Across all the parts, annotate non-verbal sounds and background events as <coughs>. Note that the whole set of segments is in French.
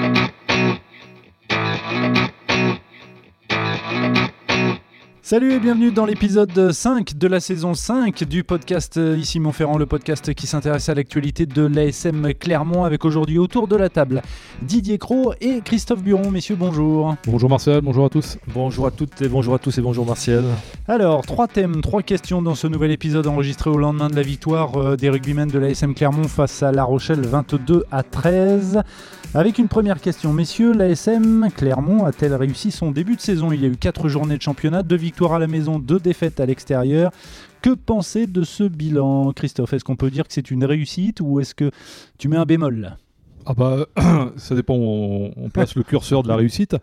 Thank you. Salut et bienvenue dans l'épisode 5 de la saison 5 du podcast euh, Ici Montferrand, le podcast qui s'intéresse à l'actualité de l'ASM Clermont avec aujourd'hui autour de la table Didier Cros et Christophe Buron. Messieurs, bonjour. Bonjour Martial, bonjour à tous. Bonjour à toutes et bonjour à tous et bonjour Martial. Alors, trois thèmes, trois questions dans ce nouvel épisode enregistré au lendemain de la victoire euh, des rugbymen de l'ASM Clermont face à La Rochelle 22 à 13. Avec une première question, messieurs, l'ASM Clermont a-t-elle réussi son début de saison? Il y a eu 4 journées de championnat, 2 victoires à la maison, 2 défaites à l'extérieur. Que penser de ce bilan, Christophe? Est-ce qu'on peut dire que c'est une réussite ou est-ce que tu mets un bémol? Ah bah, <clears throat> ça dépend où on, place le curseur de la réussite.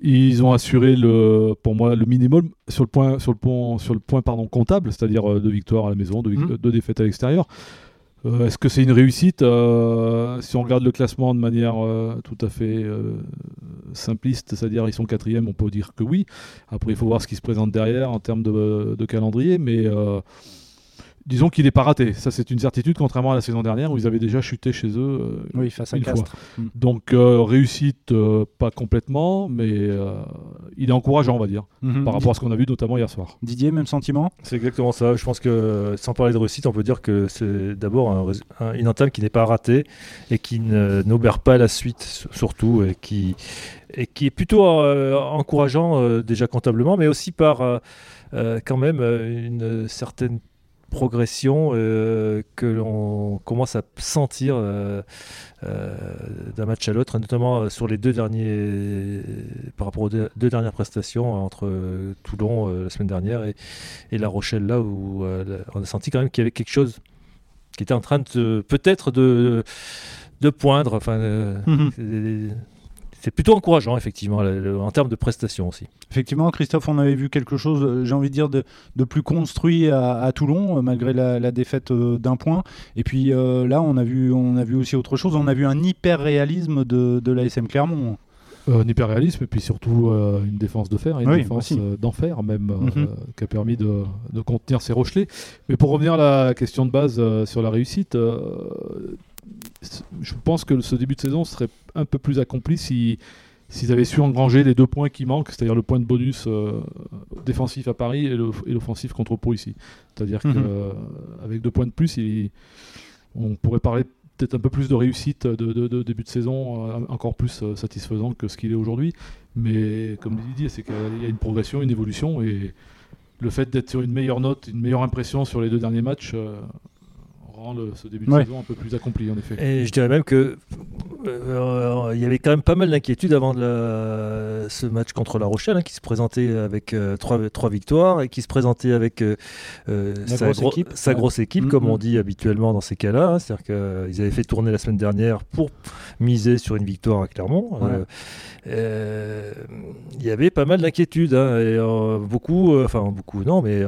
Ils ont assuré le, pour moi, le minimum sur le point, sur le point, sur le point pardon, comptable, c'est-à-dire euh, deux victoires à la maison, deux, Mhm. deux défaites à l'extérieur. Euh, Est-ce que c'est une réussite Euh, Si on regarde le classement de manière euh, tout à fait simpliste, c'est-à-dire ils sont quatrième, on peut dire que oui. Après, il faut voir ce qui se présente derrière en termes de, de calendrier, mais disons qu'il n'est pas raté. Ça, c'est une certitude, contrairement à la saison dernière où ils avaient déjà chuté chez eux. euh, Oui, face à une fois. Castres. Mm. Donc euh, réussite, euh, pas complètement, mais euh, il est encourageant, on va dire, Mhm. par rapport à ce qu'on a vu notamment hier soir. Didier, même sentiment? C'est exactement ça. Je pense que sans parler de réussite, on peut dire que c'est d'abord un rés- un- une entame qui n'est pas ratée et qui n'obère pas la suite surtout et qui, et qui est plutôt euh, encourageant euh, déjà comptablement, mais aussi par euh, euh, quand même euh, une certaine progression euh, que l'on commence à sentir euh, euh, d'un match à l'autre, notamment sur les deux derniers, par rapport aux deux, deux dernières prestations entre Toulon la semaine dernière et, et La Rochelle là où on a senti quand même qu'il y avait quelque chose qui était en train de peut-être de, de poindre. Enfin, Mhm. C'est- plutôt encourageant effectivement en termes de prestations aussi. Effectivement, Christophe, on avait vu quelque chose, euh, j'ai envie de dire, de, de plus construit à, à Toulon, euh, malgré la, la défaite euh, d'un point. Et puis euh, là, on a, vu, on a vu aussi autre chose. On a vu un hyper-réalisme de, de l'ASM Clermont. Euh, un hyper-réalisme et puis surtout euh, une défense de fer, et une Oui, défense euh, d'enfer même, euh, Mhm. qui a permis de, de contenir ces Rochelais. Mais pour revenir à la question de base euh, sur la réussite, euh, je pense que ce début de saison serait un peu plus accompli si s'ils avaient su engranger les deux points qui manquent, c'est-à-dire le point de bonus euh, défensif à Paris et l'offensif contre Pau ici. C'est-à-dire Mhm. qu'avec deux points de plus, il- on pourrait parler peut-être un peu plus de réussite de, de- de début de saison, euh, encore plus euh, satisfaisant que ce qu'il est aujourd'hui. Mais comme Didier, c'est qu'il y a une progression, une évolution, et le fait d'être sur une meilleure note, une meilleure impression sur les deux derniers matchs, euh, rend le- ce début de Ouais. saison un peu plus accompli, en effet. Et je dirais même que euh, il y avait quand même pas mal d'inquiétudes avant de la- ce match contre La Rochelle, hein, qui se présentait avec euh, trois, trois victoires et qui se présentait avec euh, sa, grosse gro- équipe. sa Ouais. grosse équipe, Mhm. comme on dit habituellement dans ces cas-là. hein. C'est-à-dire qu'ils avaient fait tourner la semaine dernière pour miser sur une victoire à Clermont. Ouais. Il y avait pas mal d'inquiétudes, hein, et beaucoup, enfin beaucoup non, mais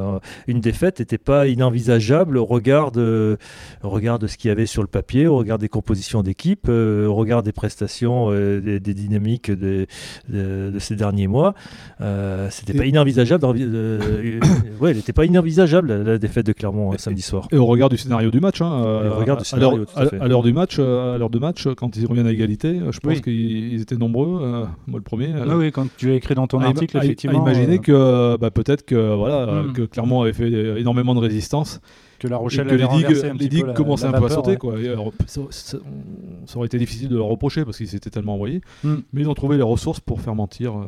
une défaite n'était pas inenvisageable au regard de, au regard de ce qu'il y avait sur le papier, au regard des compositions d'équipe, euh, au regard des prestations, euh, des, des dynamiques de, de ces derniers mois. Euh, C'était pas inenvisageable. euh, <coughs> ouais, elle n'était pas inenvisageable la, la défaite de Clermont euh, samedi soir. Et au regard du scénario du match, hein, euh, regard du à l'heure- scénario, à du match, euh, à l'heure de match, quand ils reviennent à égalité, euh, je pense Oui. qu'ils ils étaient nombreux, euh, moi le premier. euh, Ah oui, quand tu l'as écrit dans ton article, à- effectivement. à imaginer euh, que bah, peut-être que voilà euh, Mm. que Clermont avait fait euh, énormément de résistance que La Rochelle que les digues, les digues commençaient un peu à sauter ouais. quoi. Alors, ça, ça- ça aurait été difficile de leur reprocher parce qu'ils s'étaient tellement envoyés, Mm. mais ils ont trouvé les ressources pour faire mentir. euh,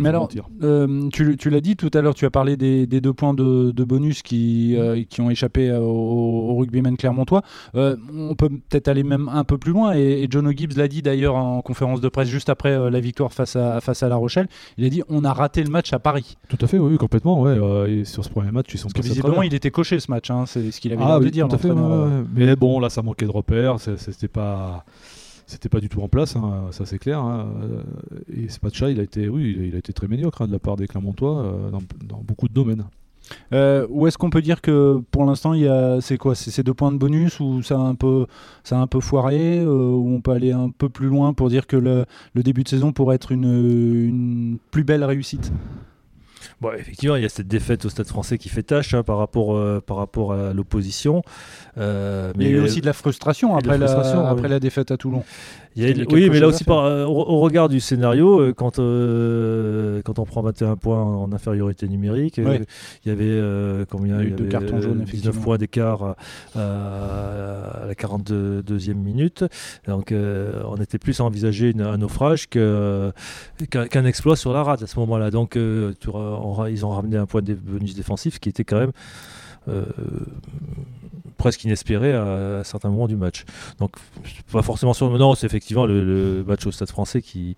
Mais alors. Euh, tu, tu l'as dit tout à l'heure, tu as parlé des, des deux points de, de bonus qui, euh, qui ont échappé euh, au, au rugbyman clermontois. Euh, on peut peut-être aller même un peu plus loin, et, et John O'Gibbs l'a dit d'ailleurs en conférence de presse juste après la victoire face à, face à La Rochelle. Il a dit on a raté le match à Paris. Tout à fait, oui, complètement. Ouais, et sur ce premier match, ils sont Parce que visiblement il était coché ce match, hein, c'est ce qu'il avait Ah l'air de dire. tout à fait, l'entraîneur. ouais, ouais. Mais bon, là, ça manquait de repères. C'était pas, c'était pas du tout en place. hein, ça c'est clair. hein. Et match-là, il a été, oui, il a- été très médiocre hein, de la part des Clermontois euh, dans, beaucoup de domaines. Euh, où est-ce qu'on peut dire que pour l'instant il y a c'est quoi c'est ces deux points de bonus ou ça a un peu ça un peu foiré euh, ou on peut aller un peu plus loin pour dire que le, début de saison pourrait être une plus belle réussite? Bon, effectivement, il y a cette défaite au Stade français qui fait tâche hein, par, rapport, euh, par rapport à l'opposition. Euh, il y a eu aussi de la frustration et de après, la frustration, la, oui. après la défaite à Toulon Il y a- Il y a quelque oui, mais là aussi, par- euh, au, au regard du scénario, euh, quand, euh, quand on prend 21 points en infériorité numérique, Ouais. il y avait combien Il y avait, cartons jaunes, 19 effectivement. points d'écart à, la 42e minute. Donc, on était plus à envisager une- un naufrage qu'un exploit sur la rate à ce moment-là. Donc, tu on ils ont ramené un point de bonus défensif qui était quand même. Presque inespéré à, certains moments du match. Donc, pas forcément sur. C'est effectivement le, match au Stade français qui,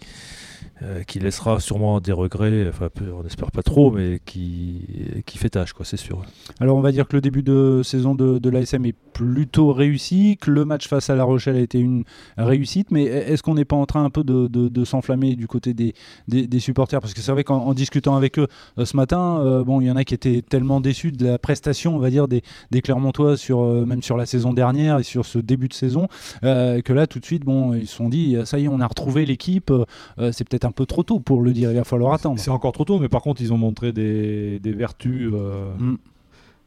euh, qui laissera sûrement des regrets, enfin, on n'espère pas trop, mais qui, qui fait tâche, quoi, c'est sûr. Alors on va dire que le début de saison de, de l'ASM est plutôt réussi, que le match face à La Rochelle a été une réussite, mais est-ce qu'on n'est pas en train un peu de, de- de s'enflammer du côté des, des- des supporters? Parce que c'est vrai qu'en en discutant avec eux euh, ce matin, euh, bon, il y en a qui étaient tellement déçus de la prestation, on va dire, des, des Clermontois, sur, euh, même sur la saison dernière et sur ce début de saison, que là tout de suite, bon, ils se sont dit, ça y est, on a retrouvé l'équipe, c'est peut-être un peu trop tôt pour le dire, il va falloir attendre. C'est encore trop tôt, mais par contre, ils ont montré des, des vertus euh, Mm.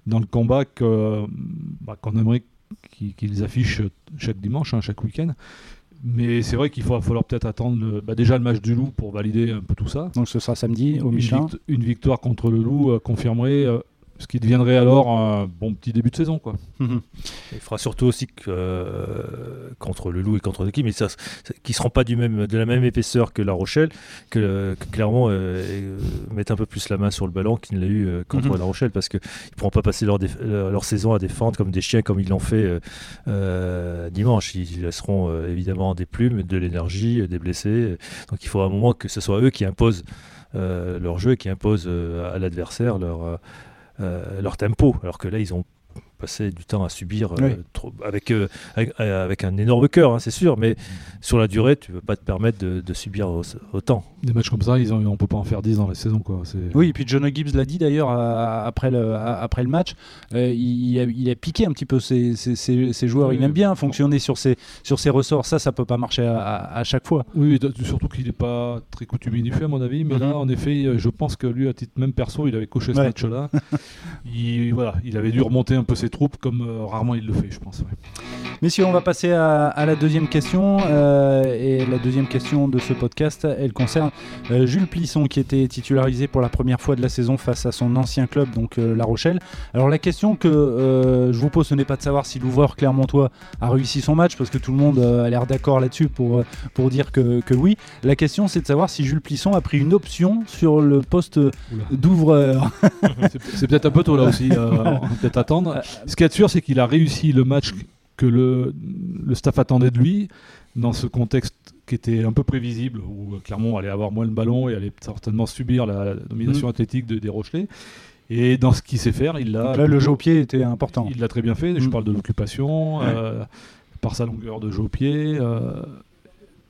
Dans le combat bah, qu'on aimerait qu'ils, affichent chaque dimanche, hein, chaque week-end. Mais c'est vrai qu'il va falloir peut-être attendre le- bah, déjà le match du Loup pour valider un peu tout ça. Donc ce sera samedi au Michelin. une victoire contre le Loup euh, confirmerait euh, ce qui deviendrait alors un bon petit début de saison. Quoi. Mhm. Il fera surtout aussi que, euh, contre le Loup et contre l'équipe, mais ça, ça- qui ne seront pas du même, de la même épaisseur que La Rochelle, que, que Clermont euh, euh, mette un peu plus la main sur le ballon qu'il ne l'a eu euh, contre Mhm. La Rochelle, parce qu'ils ne pourront pas passer leur, saison à défendre comme des chiens, comme ils l'ont fait dimanche. Ils laisseront évidemment des plumes, de l'énergie, des blessés. Donc il faut à un moment que ce soit eux qui imposent euh, leur jeu qui imposent euh, à l'adversaire leur, leur tempo, alors que là ils ont passé du temps à subir euh, Oui. trop- avec, euh, avec, euh, avec un énorme cœur, hein, c'est sûr, mais sur la durée, tu ne peux pas te permettre de, de subir au- autant. Des matchs comme ça, ils ont, on peut pas en faire 10 dans la saison. Quoi. C'est... Oui, et puis John Gibbs l'a dit d'ailleurs après le, après le match. euh, il, il a, il a piqué un petit peu ses, ses- ses- ses joueurs. Oui, il aime bien fonctionner sur ses, sur ses ressorts. Ça, ça peut pas marcher à, à- à chaque fois. Oui, surtout qu'il n'est pas très coutumier du fait, à mon avis. Mais Mhm. là, en effet, je pense que lui, à titre même perso, il avait coché ce Ouais. match-là. <laughs> il, voilà, il avait dû remonter un peu ses troupes comme euh, rarement il le fait, je pense. ouais. Messieurs, on va passer à, à la deuxième question. euh, et la deuxième question de ce podcast, elle concerne euh, Jules Plisson, qui était titularisé pour la première fois de la saison face à son ancien club, donc euh, La Rochelle. Alors la question que euh, je vous pose, ce n'est pas de savoir si l'ouvreur clermontois a réussi son match, parce que tout le monde euh, a l'air d'accord là-dessus pour, euh, pour dire que, que oui. La question, c'est de savoir si Jules Plisson a pris une option sur le poste d'ouvreur. c'est, <laughs> c'est peut-être un peu tôt là aussi, euh, on <laughs> va peut-être attendre. Ce qui est sûr, c'est qu'il a réussi le match que le, le staff attendait de lui dans ce contexte qui était un peu prévisible, où euh, Clermont allait avoir moins le ballon et allait certainement subir la, la domination athlétique de- des Rochelais. Et dans ce qu'il sait faire, il l'a là, le jeu au pied était important. Il l'a très bien fait. Je Mm. parle de l'occupation, euh, par sa longueur de jeu au pied. euh,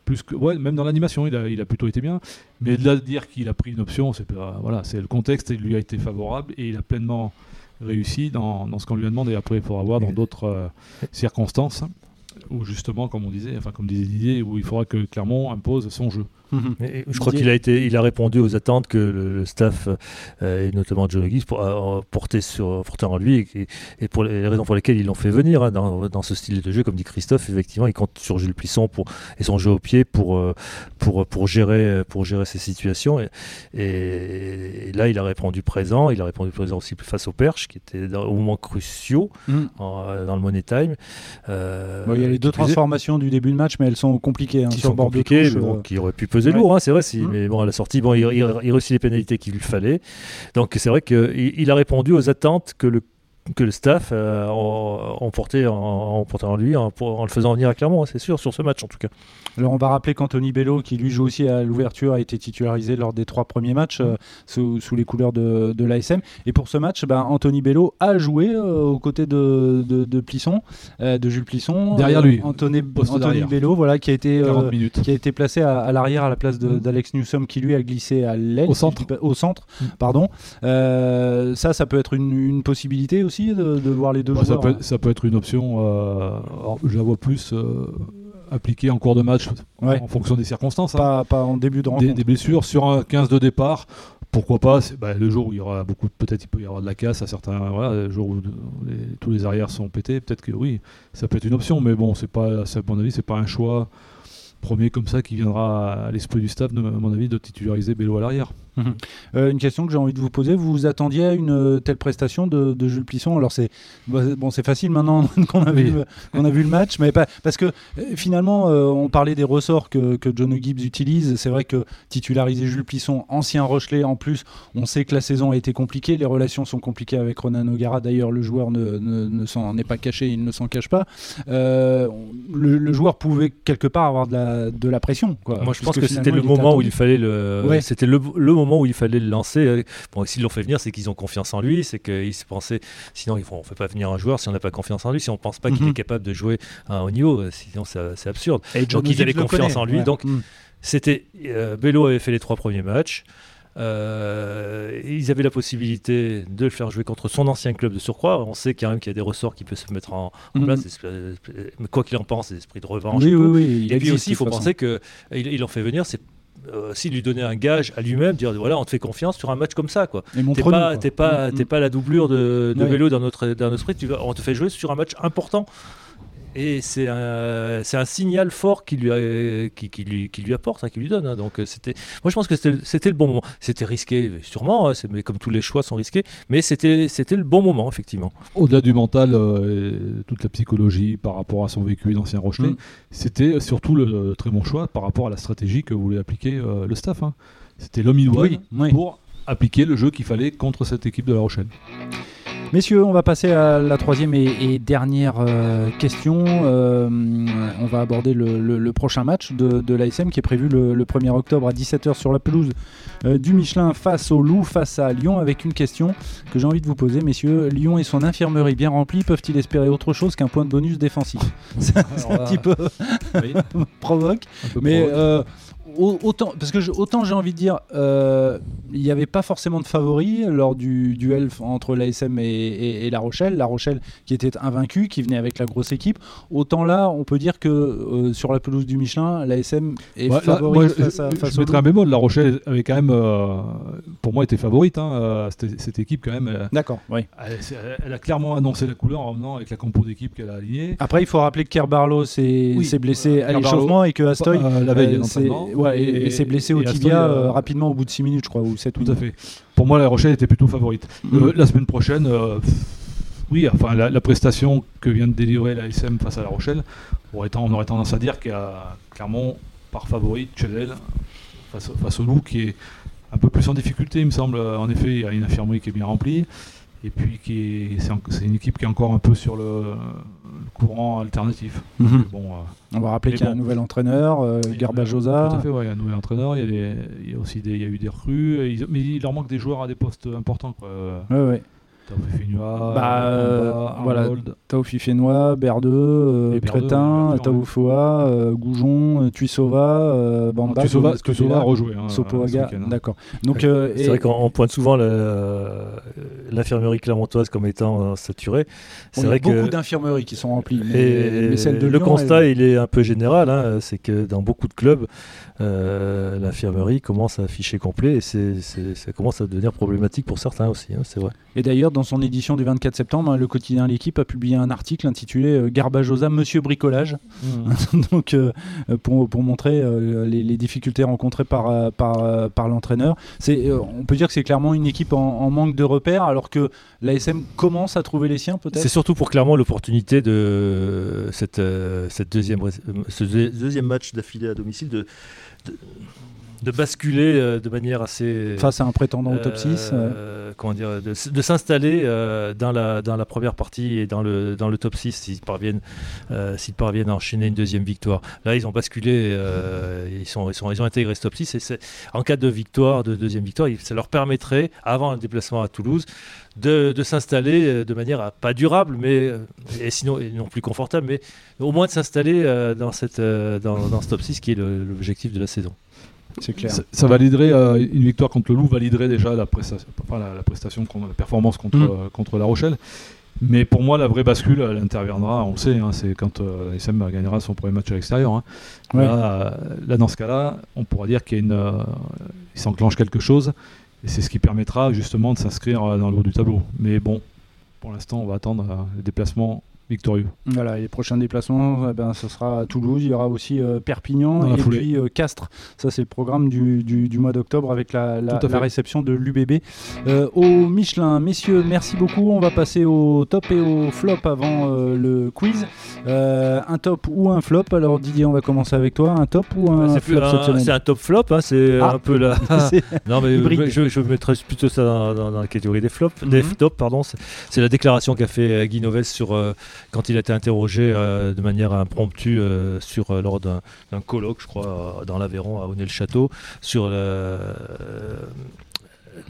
plus que, ouais, même dans l'animation, il a, il a plutôt été bien. Mais de là de dire qu'il a pris une option, c'est pas- voilà, c'est le contexte il lui a été favorable et il a pleinement réussi dans, dans ce qu'on lui a demandé. Après, il faudra voir dans d'autres euh, circonstances où justement, comme on disait, enfin comme disait Didier, où il faudra que Clermont impose son jeu. Mhm. Mais je crois qu'il a été, il a répondu aux attentes que le, le staff euh, et notamment John pour, a- porté sur porté en lui et, et pour les raisons pour lesquelles ils l'ont fait venir hein, dans, dans ce style de jeu, comme dit Christophe, effectivement, il compte sur Jules Plisson pour et son jeu au pied pour euh, pour pour gérer pour gérer ces situations et, et là il a répondu présent, il a répondu présent aussi face au Perche qui était dans, au moment cruciaux Mhm. en- dans le Money Time. Euh, Bon, il y a les deux transformations du début de match, mais elles sont compliquées. hein, qui sur sont bord de compliqués, touche, mais bon, euh, qui auraient pu peser ouais. lourd, hein, c'est vrai. Si, Mhm. Mais bon, à la sortie, bon, il, il, il réussit les pénalités qu'il lui fallait. Donc c'est vrai qu'il il a répondu aux attentes que le que le staff euh, porté en, lui en, le faisant venir à Clermont, c'est sûr, sur ce match en tout cas. Alors on va rappeler qu'Anthony Bello, qui lui joue aussi à l'ouverture, a été titularisé lors des trois premiers matchs euh, sous, sous les couleurs de, de l'ASM. Et pour ce match, ben, Anthony Bello a joué euh, aux côtés de, de, de Plisson, euh, de Jules Plisson. Derrière lui, Anthony, Anthony. Bello, voilà, qui a été... euh, 40 minutes. qui a été placé à, à l'arrière à la place Mm. d'Alex Newsom qui lui a glissé à l'aile Au centre. pas- au centre Mm. pardon Euh, ça ça peut être une, une possibilité aussi de, de voir les deux Bah, ça, joueurs peut, ça peut être une option, euh, alors, je la vois plus euh, appliquée en cours de match Ouais. en fonction des circonstances. hein. pas, en début de rencontre des, des blessures sur un 15 de départ. Pourquoi pas bah, Le jour où il y aura beaucoup, peut-être il peut y avoir de la casse à certains. Voilà, le jour où les- tous les arrières sont pétés, peut-être que oui, ça peut être une option. Mais bon, c'est pas, à mon avis, c'est pas un choix premier comme ça qui viendra à l'esprit du staff, de, à mon avis, de titulariser Bello à l'arrière. Mhm. Euh, une question que j'ai envie de vous poser, vous vous attendiez à une euh, telle prestation de, de Jules Plisson Alors c'est bah, bon, c'est facile maintenant <laughs> qu'on a, Oui. vu, qu'on a vu le match, mais pas, parce que euh, finalement euh, on parlait des ressorts que, que John Gibbs utilise. C'est vrai que titulariser Jules Plisson, ancien Rochelet en plus, on sait que la saison a été compliquée, les relations sont compliquées avec Ronan O'Gara. D'ailleurs le joueur ne, ne, ne s'en est pas caché, il ne s'en cache pas. Euh, le, le joueur pouvait quelque part avoir de la, de la pression. Quoi, Moi, je pense que c'était le moment où il fallait le. Ouais. C'était le, le moment où il fallait le lancer. Bon, s'ils l'ont fait venir, c'est qu'ils ont confiance en lui. C'est qu'ils se pensaient. Sinon, ils font, on fait pas venir un joueur si on n'a pas confiance en lui. Si on pense pas qu'il Mhm. est capable de jouer à un haut niveau, euh, sinon c'est absurde. Et Donc, ils avaient confiance connaît, en lui, ouais. donc- Mm. C'était euh, Bello avait fait les trois premiers matchs. Euh, ils avaient la possibilité de le faire jouer contre son ancien club de surcroît. On sait quand même qu'il y a des ressorts qui peuvent se mettre en, en Mhm. place. mais quoi qu'il en pense, des esprits de revanche. Oui, et oui, tout. oui. il Et puis aussi, il faut penser que il, il en fait venir, c'est euh, aussi lui donner un gage à lui-même, dire voilà, on te fait confiance sur un match comme ça, quoi. Et T'es pas, la doublure de, de Ouais. vélo dans notre, dans notre esprit. Tu on te fait jouer sur un match important. Et c'est un, c'est un signal fort qui lui, a- qui, qui lui, qui lui apporte, hein, qui lui donne. hein. Donc euh, c'était, moi je pense que c'était, c'était le bon moment. C'était risqué, sûrement, hein, c'est- mais comme tous les choix sont risqués, mais c'était, c'était le bon moment effectivement. Au-delà du mental, euh, et toute la psychologie par rapport à son vécu d'ancien Rochelet, Mm. c'était surtout le, le très bon choix par rapport à la stratégie que voulait appliquer euh, le staff. hein. C'était l'homme idoine Oui, oui. pour appliquer le jeu qu'il fallait contre cette équipe de La Rochelle. Messieurs, on va passer à la troisième et, et dernière euh, question. Euh, on va aborder le, le- le prochain match de, de l'ASM qui est prévu le, le 1er octobre à 17h sur la pelouse euh, du Michelin face au Loup, face à Lyon, avec une question que j'ai envie de vous poser. Messieurs, Lyon et son infirmerie bien remplie peuvent-ils espérer autre chose qu'un point de bonus défensif? <laughs> C'est un là, petit peu <laughs> provoque. Un peu Mais provoque. Au- autant, parce que je- autant j'ai envie de dire, euh, il n'y avait pas forcément de favoris lors du duel entre l'ASM et, et- et La Rochelle. La Rochelle qui était invaincue, qui venait avec la grosse équipe. Autant là, on peut dire que euh, sur la pelouse du Michelin, l'ASM est Ouais, là, favori moi, face à je, face je au mettrais un bémol. La Rochelle avait quand même, euh, pour moi, été favorite. hein, cette, cette équipe, quand même, D'accord, oui. elle- elle a clairement annoncé la couleur en venant avec la compo d'équipe qu'elle a alignée. Après, il faut rappeler que Kerr Barlow s'est Oui, blessé à l'échauffement et que Astoy la veille ouais, et, et s'est blessé au et tibia euh, rapidement au bout de 6 minutes, je crois, ou 7 Tout à fait. Pour moi, La Rochelle était plutôt favorite. Mm. Euh, la semaine prochaine, euh, oui, enfin, la, la prestation que vient de délivrer la SM face à La Rochelle, on aurait, ten- on aurait tendance à dire qu'il y a Clermont par favori chez elle face, face au Loup qui est un peu plus en difficulté, il me semble. En effet, il y a une infirmerie qui est bien remplie. Et puis, qui est- c'est une équipe qui est encore un peu sur le, le courant alternatif. Mhm. Bon, euh, On va rappeler qu'il y a un nouvel entraîneur, euh, Garbajosa. Tout à fait, ouais, il y a un nouvel entraîneur, il y a, des- il y a aussi des, il y a eu des recrues, ils- mais il leur manque des joueurs à des postes importants. Quoi. Ouais, ouais. Taoufé Fenua, Bah, euh, Bamba, voilà. Berdeux, euh, Crétin, Taoufoa, euh, Goujon, euh, Tuisova, euh, Bamba. Tuisova, Gomez, Tuisova a rejoué. Hein, Sopoaga, ce hein. d'accord. Donc, euh, C'est et- vrai qu'on on pointe souvent l'infirmerie clermontoise comme étant euh, saturée. C'est a vrai beaucoup que d'infirmeries qui sont remplies, mais, Et mais celle de le Lyon, constat, elle- il est un peu général. hein, c'est que dans beaucoup de clubs, euh, l'infirmerie commence à afficher complet et ça commence à devenir problématique pour certains aussi. hein, c'est vrai. Et d'ailleurs, dans son édition du 24 septembre, hein, le quotidien L'équipe a publié un article intitulé euh, Garbajosa, Monsieur Bricolage. <laughs> Donc, euh, euh, pour, pour montrer euh, les, les difficultés rencontrées par, par, par l'entraîneur. C'est, euh, on peut dire que c'est clairement une équipe en, en manque de repères, alors que l'ASM commence à trouver les siens, peut-être? C'est surtout pour clairement l'opportunité de cette, cette deuxième, ce deux- deuxième match d'affilée à domicile de, de, de basculer euh, de manière assez face à un prétendant au top 6. Euh, comment dire, de, s'installer euh, dans, la, dans la première partie et dans le, dans le top 6 s'ils parviennent, euh, s'ils parviennent à enchaîner une deuxième victoire. Là, ils ont basculé, euh, ils, sont, ils, sont, ils ont intégré ce top 6 et en cas de victoire, de deuxième victoire, ça leur permettrait, avant un déplacement à Toulouse, de, de s'installer euh, de manière à- pas durable, mais euh, et sinon et non plus confortable, mais au moins de s'installer euh, dans, cette, euh, dans, dans ce top 6 qui est le- l'objectif de la saison. C'est clair. Ça, ça validerait euh, une victoire contre le Loup validerait déjà la prestation, enfin, la, la prestation la performance contre, Mm. euh, contre La Rochelle. Mais pour moi, la vraie bascule, elle interviendra, on le sait, hein, c'est quand euh, SM gagnera son premier match à l'extérieur. hein. Ouais. Là, euh, là, dans ce cas-là, on pourra dire qu'il euh, s'enclenche quelque chose, et c'est ce qui permettra justement de s'inscrire euh, dans le haut du tableau. Mais bon, pour l'instant, on va attendre euh, le déplacement victorieux. Voilà, et les prochains déplacements, eh ben, ce sera à Toulouse. Il y aura aussi euh, Perpignan et foulée. puis euh, Castres. Ça, c'est le programme du, du- du mois d'octobre avec la, réception de l'UBB. Euh, au Michelin, messieurs, merci beaucoup. On va passer au top et au flop avant euh, le quiz. Euh, un top ou un flop? Alors, Didier, on va commencer avec toi. Un top ou un flop cette un, semaine? c'est un top flop, hein, c'est Ah. un peu la. <laughs> <laughs> Non mais Hybride. je, je mettrais plutôt ça dans, dans- dans la catégorie des flops, des Mhm. tops, pardon. C'est, la déclaration qu'a fait Guy Novès sur euh, quand il a été interrogé euh, de manière impromptue euh, euh, lors d'un, colloque, je crois, dans l'Aveyron à Honnay-le-Château, sur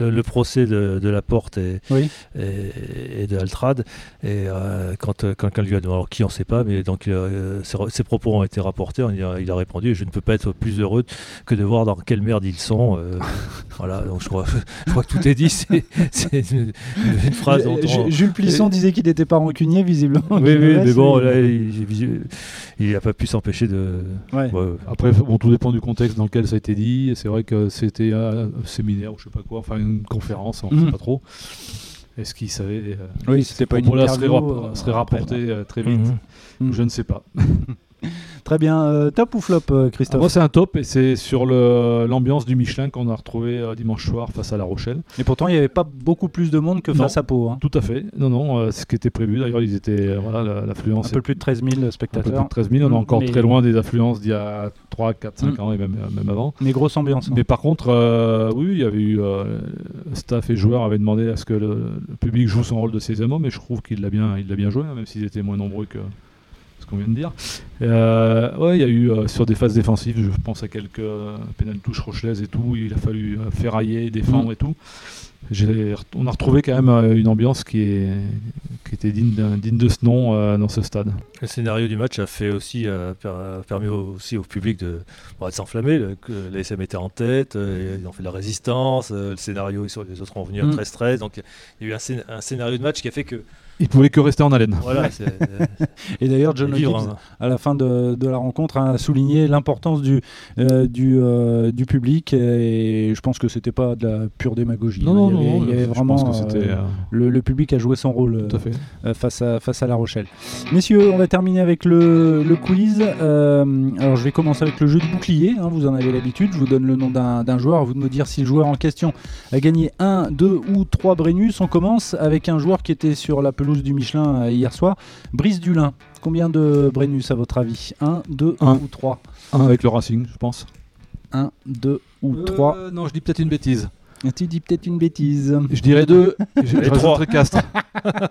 le, procès de, de Laporte et, Oui. et, et de Altrad. Et euh, quand euh, quelqu'un lui a demandé, alors qui on ne sait pas, mais donc euh, ses, propos ont été rapportés, il a, il a répondu Je ne peux pas être plus heureux que de voir dans quelle merde ils sont. euh, <laughs> voilà, donc je crois, je crois que tout est dit. C'est, c'est une, une phrase dont on- Jules Plisson disait qu'il n'était pas rancunier, visiblement. Oui, oui, mais bon, là, il n'a pas pu s'empêcher de. Ouais. Ouais, Après, bon, tout dépend du contexte dans lequel ça a été dit. C'est vrai que c'était un séminaire ou je sais pas quoi, enfin une conférence, on ne Mhm. sait pas trop. Est-ce qu'il savait euh, Oui, c'était pas une propos-là serait, rap- euh, serait rapporté euh, très vite Mhm. Mhm. Je ne sais pas. <laughs> <laughs> Très bien. euh, top ou flop, euh, Ah, Christophe Moi, c'est un top et c'est sur l'ambiance du Michelin qu'on a retrouvé euh, dimanche soir face à La Rochelle. Et pourtant, il n'y avait pas beaucoup plus de monde que Non. face à Pau. hein. Tout à fait. Non, non, euh, ce qui était prévu. D'ailleurs, ils étaient voilà, la- Un l'affluence peu plus de 13 000 un peu plus spectateurs. de 13 000. On est Mm, encore mais- très loin des affluences d'il y a 3, 4, 5 Mm. ans et même, même avant. Mais grosse ambiance. hein. Mais par contre, oui, il y avait eu staff et joueurs avaient demandé à ce que le, le public joue son rôle de ses amants, mais je trouve qu'il l'a bien, il bien joué, hein, même s'ils étaient moins nombreux que ce qu'on vient de dire. Euh, ouais, il y a eu euh, sur des phases défensives, je pense à quelques euh, pénales touches rochelaises et tout, il a fallu euh, ferrailler, défendre et tout. On a retrouvé quand même euh, une ambiance qui, est, qui était digne, digne de ce nom euh, dans ce stade. Le scénario du match a fait aussi a permis aussi au public de, bon, de s'enflammer. L'ASM était en tête, euh, ils ont fait de la résistance. euh, le scénario, les autres ont venu à Mm. 13-13. Donc il y a eu un, scén- un scénario de match qui a fait que Il pouvait que rester en haleine. voilà, Et d'ailleurs, John Gibbs, hein. à la fin de, de la rencontre, a souligné l'importance du, euh, du, euh, du public. Et je pense que c'était pas de la pure démagogie. Non, non, il y avait, non, il y avait je vraiment. pense que c'était euh, euh, le, le public a joué son rôle. tout à fait. euh, face, à, face à La Rochelle. Messieurs, on va terminer avec le, le quiz. Euh, alors, je vais commencer avec le jeu de bouclier. hein, vous en avez l'habitude. Je vous donne le nom d'un d'un joueur. À vous de me dire si le joueur en question a gagné 1, 2 ou 3 Brennus. On commence avec un joueur qui était sur la pelouse du Michelin euh, hier soir, Brice Dulin. Combien de Brennus à votre avis? 1, 2 Un. ou 3 Un avec le Racing, je pense. 1, 2 ou 3 Euh, Non, je dis peut-être une bêtise. Tu dis peut-être une bêtise. Je dirais deux. <laughs> je rajouterai Castres.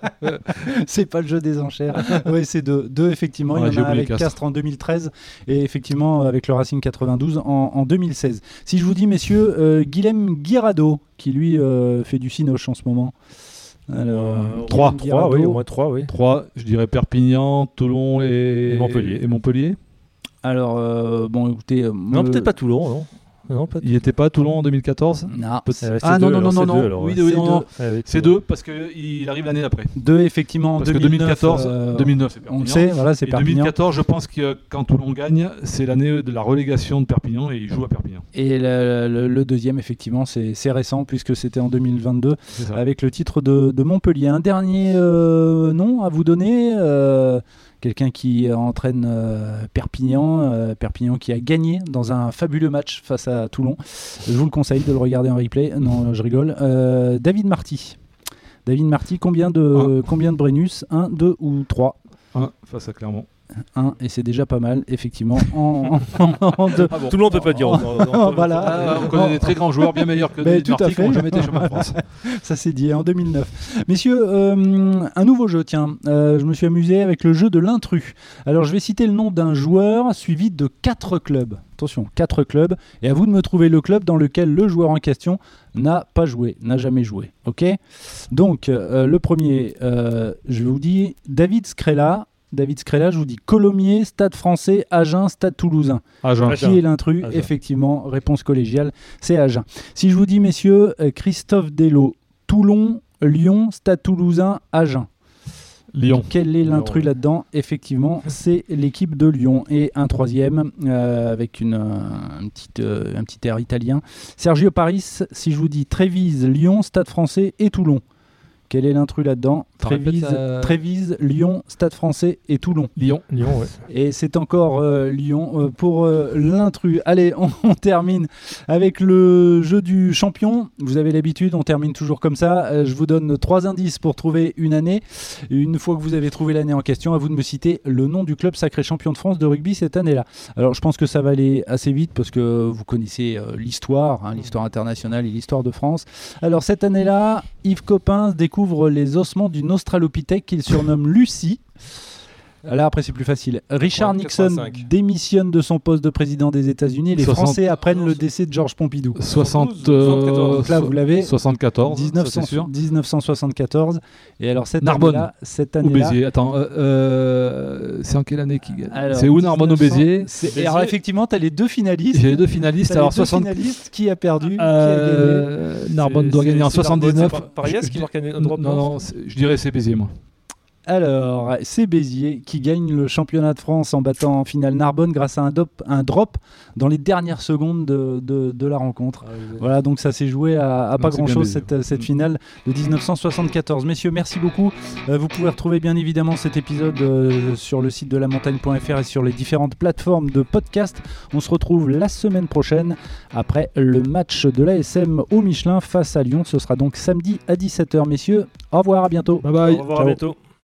<laughs> c'est pas le jeu des enchères. oui, c'est deux. Deux, effectivement. Ouais, Il y en a avec Castres. Castres. en 2013 et effectivement avec le Racing 92 en, en 2016. Si je vous dis, messieurs, euh, Guilhem Guirado, qui lui euh, fait du Cinoche en ce moment. Alors, Euh, trois. Guilhem 3, oui, Guirado. au moins 3, oui. Trois, je dirais Perpignan, Toulon et, Et Montpellier. Et Montpellier. Alors, euh, bon, écoutez. euh, Non, peut-être pas Toulon, non. Non, pas Il n'était pas à Toulon en 2014 Non, Ah deux, non, non, non, non, deux, non. alors, Oui, ouais. oui, C'est non, deux. non. Oui, C'est deux parce qu'il arrive l'année d'après. deux, effectivement, en Parce que 2009. 2014, euh, 2009 c'est on sait, voilà, c'est Perpignan. 2014, je pense que quand Toulon gagne, c'est l'année de la relégation de Perpignan et il joue à Perpignan. Et le, le- le deuxième, effectivement, c'est récent puisque c'était en 2022 C'est ça. avec le titre de, de Montpellier. Un dernier euh, nom à vous donner euh, Quelqu'un qui entraîne euh, Perpignan, euh, Perpignan qui a gagné dans un fabuleux match face à Toulon. Je vous le conseille de le regarder en replay. Non, je rigole. Euh, David Marty. David Marty, combien de, combien de Brennus? 1, 2 ou 3 Un face à Clermont. 1, et c'est déjà pas mal, effectivement. En, en- en deux. Tout le monde peut pas dire. Voilà. Ah, on connaît des très grands joueurs bien meilleurs que Mais David tout à fait. n'ont jamais été champion de France. <laughs> Ça c'est dit en 2009. Messieurs, euh, un nouveau jeu, tiens. Euh, je me suis amusé avec le jeu de l'intrus. Alors je vais citer le nom d'un joueur suivi de quatre clubs. Attention, quatre clubs. Et à vous de me trouver le club dans lequel le joueur en question n'a pas joué, n'a jamais joué. Ok? Donc euh, le premier, euh, je vous dis David Scrella. David Scrella, je vous dis Colomiers, Stade français, Agen, Stade toulousain. Agen. Agen. Qui est l'intrus. Effectivement, réponse collégiale, c'est Agen. Si je vous dis, messieurs, euh, Christophe Dello, Toulon, Lyon, Stade Toulousain, Agen. Lyon. Quel est l'intrus là-dedans Effectivement, c'est l'équipe de Lyon. Et un troisième, euh, avec une, euh, un, petit, euh, un petit air italien. Sergio Paris, si je vous dis Trévise, Lyon, Stade français et Toulon. Quel est l'intrus là-dedans Trévise, Lyon, Stade français et Toulon. Lyon. Lyon, ouais. Et c'est encore euh, Lyon euh, pour euh, l'intrus. Allez, on, <laughs> on termine avec le jeu du champion. Vous avez l'habitude, on termine toujours comme ça. Je vous donne trois indices pour trouver une année. Une fois que vous avez trouvé l'année en question, à vous de me citer le nom du club sacré champion de France de rugby cette année-là. Alors je pense que ça va aller assez vite parce que vous connaissez l'histoire, hein, l'histoire internationale et l'histoire de France. Alors cette année-là, Yves Copin découvre les ossements d'une australopithèque qu'il surnomme Lucie. Là, après, c'est plus facile. Richard Ouais, Nixon 85. démissionne de son poste de président des États-Unis. Les 60. Français apprennent le décès de Georges Pompidou. 60, 72, euh, Donc là, vous l'avez. 74, ça, 1900 c'est sûr. 1974. Et alors, cette Narbonne. année-là, cette Ou année-là, Béziers. Attends, euh, euh, c'est en quelle année qui gagne C'est où Narbonne ou 1900 Béziers c'est- et Alors, effectivement, tu as les deux finalistes. J'ai les deux finalistes. Les Alors deux 60. finalistes. Qui a perdu Qui a gagné Euh, Narbonne C'est- doit c'est- gagner en c'est Narbonne, 79. c'est Par- Parias qui marque un Non, non, non, je dirais c'est Béziers, moi. Alors, c'est Béziers qui gagne le championnat de France en battant en finale Narbonne grâce à un, dop- un drop dans les dernières secondes de, de- de la rencontre. Voilà, donc ça s'est joué à, à pas grand-chose Béziers. cette, cette finale de 1974. Messieurs, merci beaucoup. Euh, vous pouvez retrouver bien évidemment cet épisode euh, sur le site de la montagne.fr et sur les différentes plateformes de podcast. On se retrouve la semaine prochaine après le match de l'ASM au Michelin face à Lyon. Ce sera donc samedi à 17h. Messieurs, au revoir, à bientôt. Bye bye. Au revoir, à bientôt.